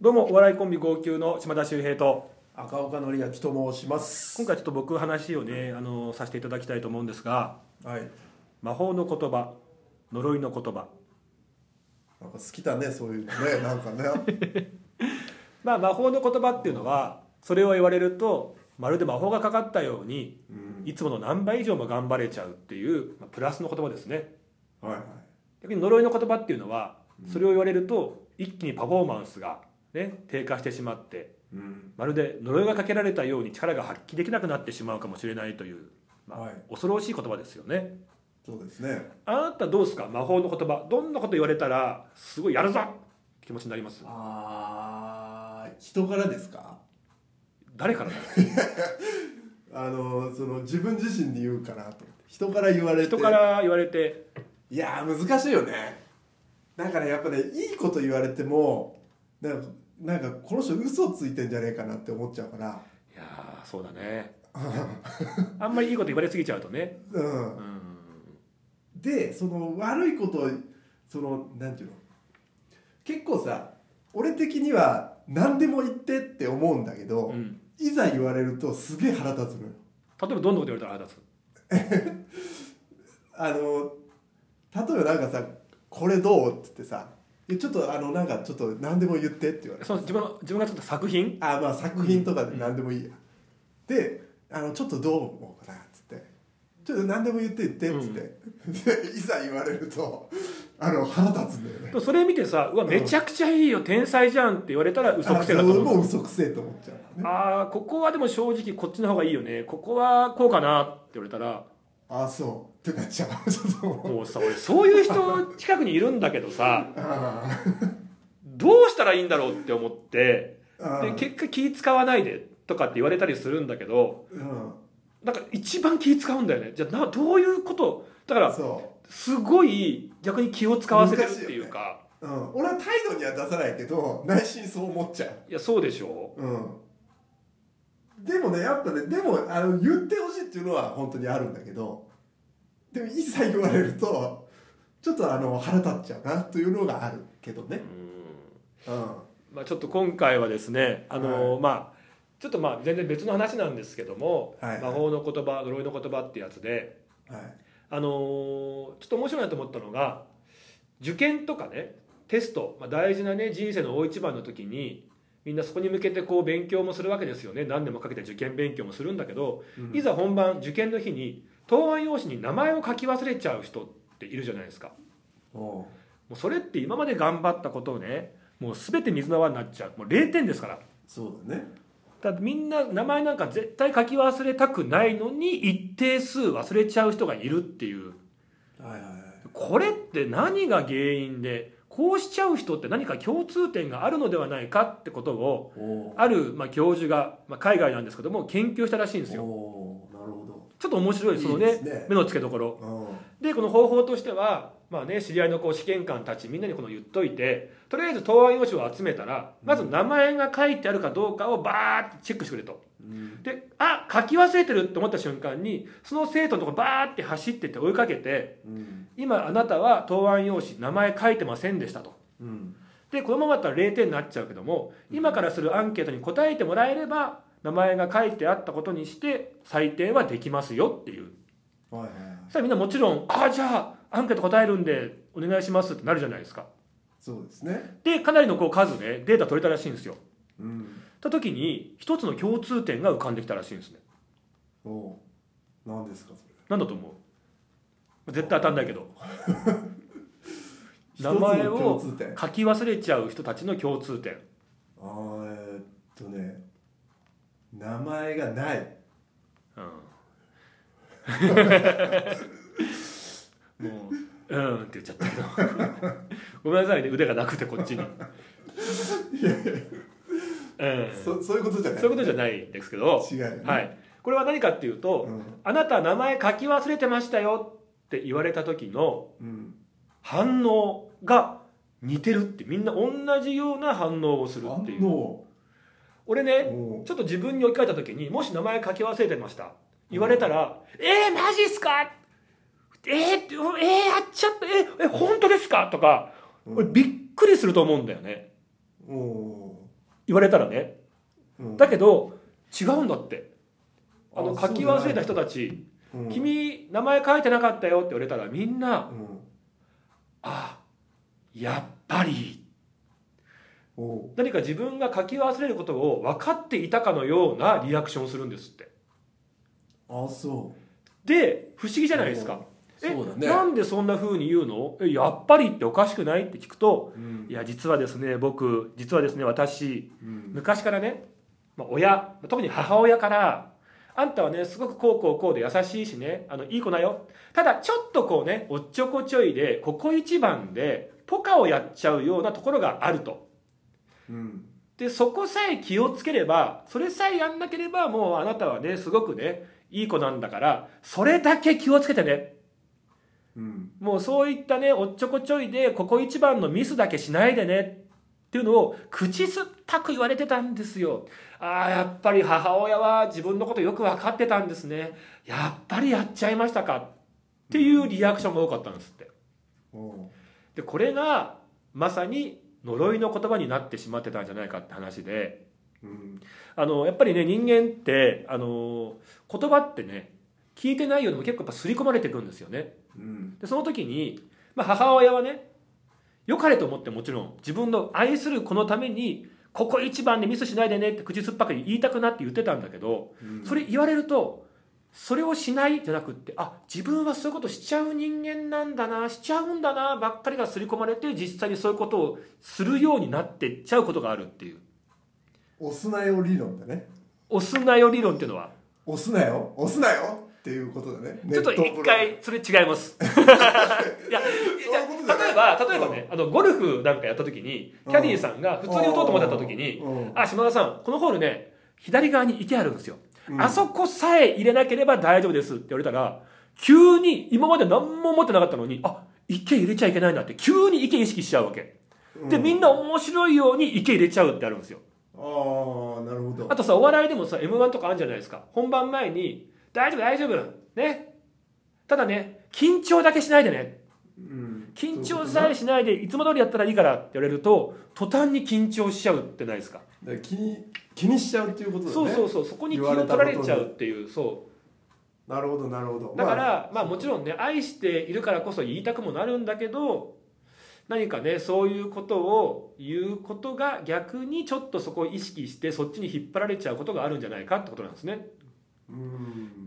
どうもお笑いコンビ号泣の島田秀平と。赤岡典明と申します。今回ちょっと僕話をねあのさせていただきたいと思うんですがはい。魔法の言葉呪いの言葉。なんか好きだねそういうのね。なんかね。まあ魔法の言葉っていうのはそれを言われるとまるで魔法がかかったようにうん。いつもの何倍以上も頑張れちゃうっていう、まあ、プラスの言葉ですね。はいはい。逆に呪いの言葉っていうのはそれを言われると一気にパフォーマンスが、ね、低下してしまってうん。まるで呪いがかけられたように力が発揮できなくなってしまうかもしれないという、まあはい。恐ろしい言葉ですよね。そうですね。あなたどうですか？魔法の言葉。どんなこと言われたらすごいやるぞ！気持ちになります。あー人からですか？誰からだ？あのその自分自身に言うかなと。人から言われて。人から言われて。いやー難しいよね。なんかねやっぱねいいこと言われてもなんかなんかこの人嘘ついてんじゃねえかなって思っちゃうから。いやーそうだね。あんまりいいこと言われすぎちゃうとね。うん。うんでその悪いことをそのなんていうの？結構さ俺的には何でも言ってって思うんだけど、うん。いざ言われるとすげえ腹立つのよ。例えばどんなこと言われたら腹立つ？あの例えばなんかさ「これどう?」って言ってさ「いやちょっとあのなんかちょっと何でも言って」って言われて。その自分の自分が作った作品？あまあ作品とかで何でもいいや、であのちょっとどう思うかなっつって「ちょっと何でも言って言って」っつって、で いざ言われるとあの腹立つんだよね。それ見てさ「うわめちゃくちゃいいよ天才じゃん」って言われたら嘘くせえだと思う。もう嘘くせえと思っちゃうね。ああここはでも正直こっちの方がいいよね。ここはこうかなって言われたらああそう。ってなっちゃう。もうもうさ俺そういう人近くにいるんだけどさあどうしたらいいんだろうって思ってあで結果気使わないでとかって言われたりするんだけどうん。なんか一番気使うんだよね。じゃあなどういうこと？だからそすごい逆に気を使わせてるっていうか、う、うん、俺は態度には出さないけど内心そう思っちゃう。いやそうでしょ。うんでもねやっぱねでもあの言ってほしいっていうのは本当にあるんだけどでも一切言われるとちょっとあの腹立っちゃうなというのがあるけどね。うん。うん。まあ、ちょっと今回はですねあの、まあちょっとまあ全然別の話なんですけども、はい。魔法の言葉呪いの言葉ってやつではい。あのーちょっと面白いなと思ったのが受験とかねテスト、まあ、大事なね人生の大一番の時にみんなそこに向けてこう勉強もするわけですよね。何年もかけて受験勉強もするんだけど、うん。いざ本番受験の日に答案用紙に名前を書き忘れちゃう人っているじゃないですか。おう。もうそれって今まで頑張ったことをねもう全て水の泡になっちゃう。もう0点ですから。そうだね。だってみんな名前なんか絶対書き忘れたくないのに一定数忘れちゃう人がいるっていう。はいはいはい。これって何が原因でこうしちゃう人って何か共通点があるのではないかってことをある、まあ、教授が、まあ、海外なんですけども研究したらしいんですよ。なるほちょっと面白いそのねね。目の付けどころ。どでこの方法としては、まあね、知り合いのこう試験官たちみんなにこの言っといてとりあえず答案用紙を集めたらまず名前が書いてあるかどうかをバーってチェックしてくれと。うんであ書き忘れてるって思った瞬間にその生徒のとこバーって走ってって追いかけてうん。今あなたは答案用紙名前書いてませんでしたと。うん。でこのままだったら0点になっちゃうけども今からするアンケートに答えてもらえれば名前が書いてあったことにして採点はできますよっていう。はいはいはい。そしたらみんなもちろん「あじゃあアンケート答えるんでお願いします」ってなるじゃないですか。そうですね。でかなりのこう数でデータ取れたらしいんですよ。うんた時に一つの共通点が浮かんできたらしいんですね。おう。何ですかそれ。なんだと思う？絶対当たんないけど。名前共を書き忘れちゃう人たちの共通点。あーえーっとね。名前がない。うん。もう「うん」って言っちゃったけど。ごめんなさいね。腕がなくてこっちに、うん、そそういうことじゃない。そういうことじゃないんですけど、違うよね。はい、これは何かっていうと、うん。あなた名前書き忘れてましたよって言われた時のうん。反応が似てるってみんな同じような反応をするっていう。反応。俺ねちょっと自分に置き換えた時にもし名前書き忘れてました言われたら「えー、マジっすか?」えー、えー、やっちゃった。えー、え本当ですか?」とかうん。俺びっくりすると思うんだよね。お言われたらね。うん。だけど違うんだって。あのあ書き忘れた人たち。うん。君名前書いてなかったよって言われたらみんなうん。あやっぱり。何か自分が書き忘れることを分かっていたかのようなリアクションをするんですって。あそで不思議じゃないですか。うえね。なんでそんな風に言うの？えやっぱりっておかしくないって聞くとうん。いや実はですね僕実はですね私うん。昔からね、まあ、親特に母親からあんたはねすごくこうこうこうで優しいしねあのいい子だよ。ただちょっとこうねおっちょこちょいでここ一番でポカをやっちゃうようなところがあると。うん。でそこさえ気をつければそれさえやんなければもうあなたはねすごくねいい子なんだからそれだけ気をつけてねうん。もうそういったねおっちょこちょいでここ一番のミスだけしないでねっていうのを口酸っぱく言われてたんですよ。ああやっぱり母親は自分のことよく分かってたんですね。やっぱりやっちゃいましたかっていうリアクションが多かったんですって。でこれがまさに呪いの言葉になってしまってたんじゃないかって話で。うん。あのやっぱりね人間ってあの言葉ってね聞いてないよりも結構やっぱ刷り込まれていくんですよね。うん。でその時に、まあ、母親はね良かれと思ってもちろん自分の愛する子のためにここ一番でミスしないでねって口酸っぱく言いたくなって言ってたんだけどうん。それ言われるとそれをしないじゃなくってあ自分はそういうことしちゃう人間なんだなしちゃうんだなばっかりが刷り込まれて実際にそういうことをするようになっていっちゃうことがあるっていう。押すなよ理論だね。押すなよ理論っていうのは。押すなよ。押すなよっていうことだね。ちょっと一回それ違います。いや例えば例えばねあのゴルフなんかやった時にキャディーさんが普通に打とうと思ってた時にうん「あ島田さんこのホールね左側に池あるんですよ、うん。あそこさえ入れなければ大丈夫です」って言われたら急に今まで何も思ってなかったのにあ池入れちゃいけないなって急に池意識しちゃうわけ。でみんな面白いように池入れちゃうってあるんですよ。ああなるほど。あとさお笑いでもさ m 1とかあるんじゃないですか。本番前に「大丈夫大丈夫。ね。ただね緊張だけしないでね。うん。緊張さえしないでいつも通りやったらいいからって言われると途端に緊張しちゃうってないですか？気に気にしちゃうっていうことだね。そうそうそう。そこに気を取られちゃうっていうそなるほどなるほど。うだかまあらまあもちろんね愛しているからこそ言いたくもなるんだけど何かねそういうことを言うことが逆にちょっとそこを意識してそっちに引っ張られちゃうことがあるんじゃないかってことなんですね。うん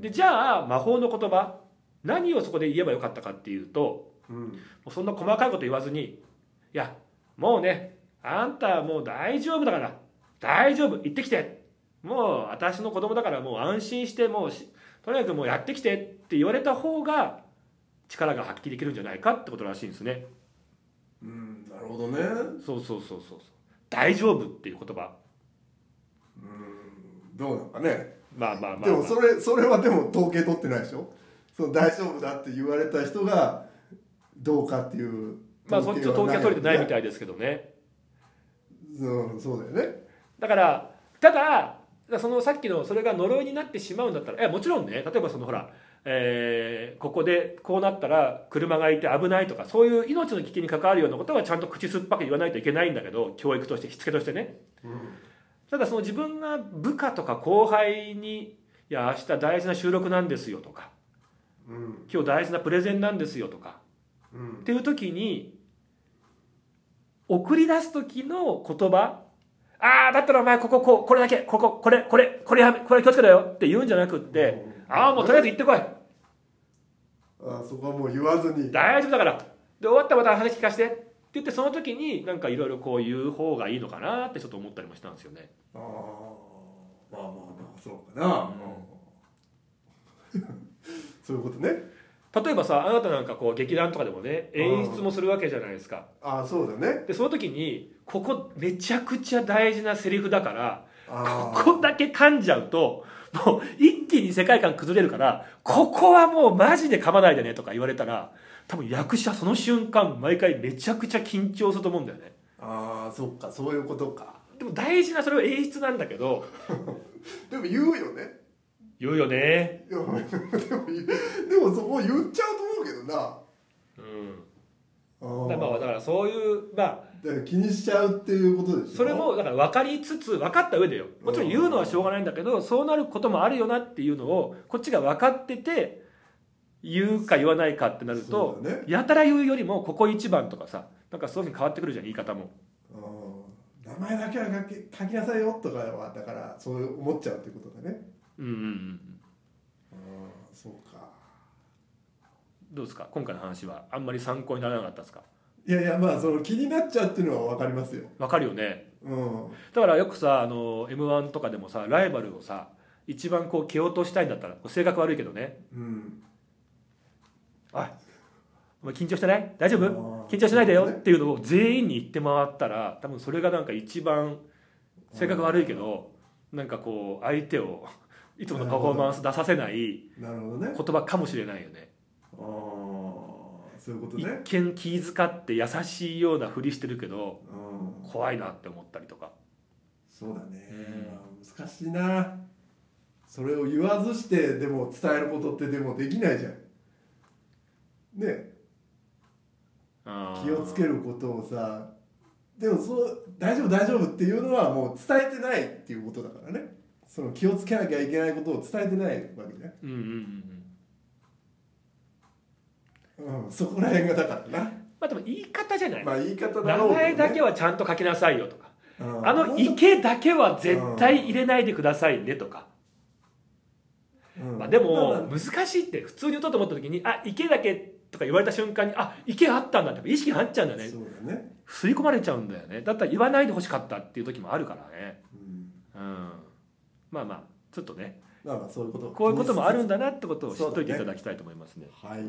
でじゃあ魔法の言葉何をそこで言えばよかったかっていうとうん。もうそんな細かいこと言わずにいやもうねあんたはもう大丈夫だから大丈夫行ってきてもう私の子供だからもう安心してもうしとにかくもうやってきてって言われた方が力が発揮できるんじゃないかってことらしいんですね。うんなるほどね。そうそうそうそうそう。大丈夫っていう言葉。うんどうなんかねまあまあまあ、まあ、でもそれそれはでも統計取ってないでしょ？その大丈夫だって言われた人がどうかっていうまあそっちの統計は取れてないみいたいですけどね。うんそうだよね。だからただそのさっきのそれが呪いになってしまうんだったらいやもちろんね例えばそのほら、えーここでこうなったら車がいて危ないとかそういう命の危険に関わるようなことはちゃんと口酸っぱく言わないといけないんだけど教育としてしつけとしてねただその自分が部下とか後輩に「いや明日大事な収録なんですよ」とかうん「今日大事なプレゼンなんですよ」とかうん。っていう時に送り出す時の言葉ああだったらお前こここうこれだけこここれこれこれやめこれ気をつけろよって言うんじゃなくってああもうとりあえず行ってこい。あそこはもう言わずに。大丈夫だから。で終わったらまた話聞かせて言ってその時になんかいろいろこう言う方がいいのかなってちょっと思ったりもしたんですよね。ああまあまあまあそうかな、そういうことね。例えばさあなたなんかこう劇団とかでもね演出もするわけじゃないですか。ああそうだね。でその時にここめちゃくちゃ大事なセリフだからあここだけ噛んじゃうともう一気に世界観崩れるからここはもうマジで噛まないでねとか言われたら多分役者その瞬間毎回めちゃくちゃ緊張すると思うんだよね。ああそっかそういうことか。でも大事なそれは演出なんだけど。でも言うよね。言うよね。でもでもそこ言っちゃうと思うけどな。うん。だからまあだからそういうまあだから気にしちゃうっていうことでしょ。それもだから分かりつつ分かった上でよ。もちろん言うのはしょうがないんだけどそうなることもあるよなっていうのをこっちが分かってて言うか言わないかってなると、ね。やたら言うよりもここ一番とかさなんかそういうふうに変わってくるじゃん言い方も。うん。名前だけは書き書きなさいよとかはだからそう思っちゃうってことだね。うんうんうんうん。そうか。どうですか？今回の話はあんまり参考にならなかったですか？いやいやまあその気になっちゃうっていうのは分かりますよ。分かるよね。うん。だからよくさあの m 1とかでもさライバルをさ一番こう蹴落としたいんだったら性格悪いけどね。うん「おいお前緊張してない？大丈夫？緊張しないでよ」っていうのを全員に言って回ったら多分それがなんか一番性格悪いけどなんかこう相手をいつものパフォーマンス出させない言葉かもしれないよね。ああそういうこと一ね見気遣って優しいようなふりしてるけどうん怖いなって思ったりとか。そうだね、うん。まあ難しいな。それを言わずしてでも伝えることってでもできないじゃんね。気をつけることをさ。でもそう大丈夫大丈夫っていうのはもう伝えてないっていうことだからね。その気をつけなきゃいけないことを伝えてないわけじゃん、うんうんうん。うんうん、そこら辺がだからな。まあでも言い方じゃない、まあ言い方だ名ろうね、前だけはちゃんと書きなさいよとか、うん。あの池だけは絶対入れないでくださいねとか、とうん。まあ、でもまあ難しいって普通に言おうと思った時にあ池だけとか言われた瞬間にあ池あったんだって意識入っちゃうんだよね。そうだね、吸い込まれちゃうんだよね。だったら言わないでほしかったっていう時もあるからね。うん、うん。まあまあちょっとね。まあまあそういうことこういうこともあるんだだなってことを知っといていただきたいと思いますね。はい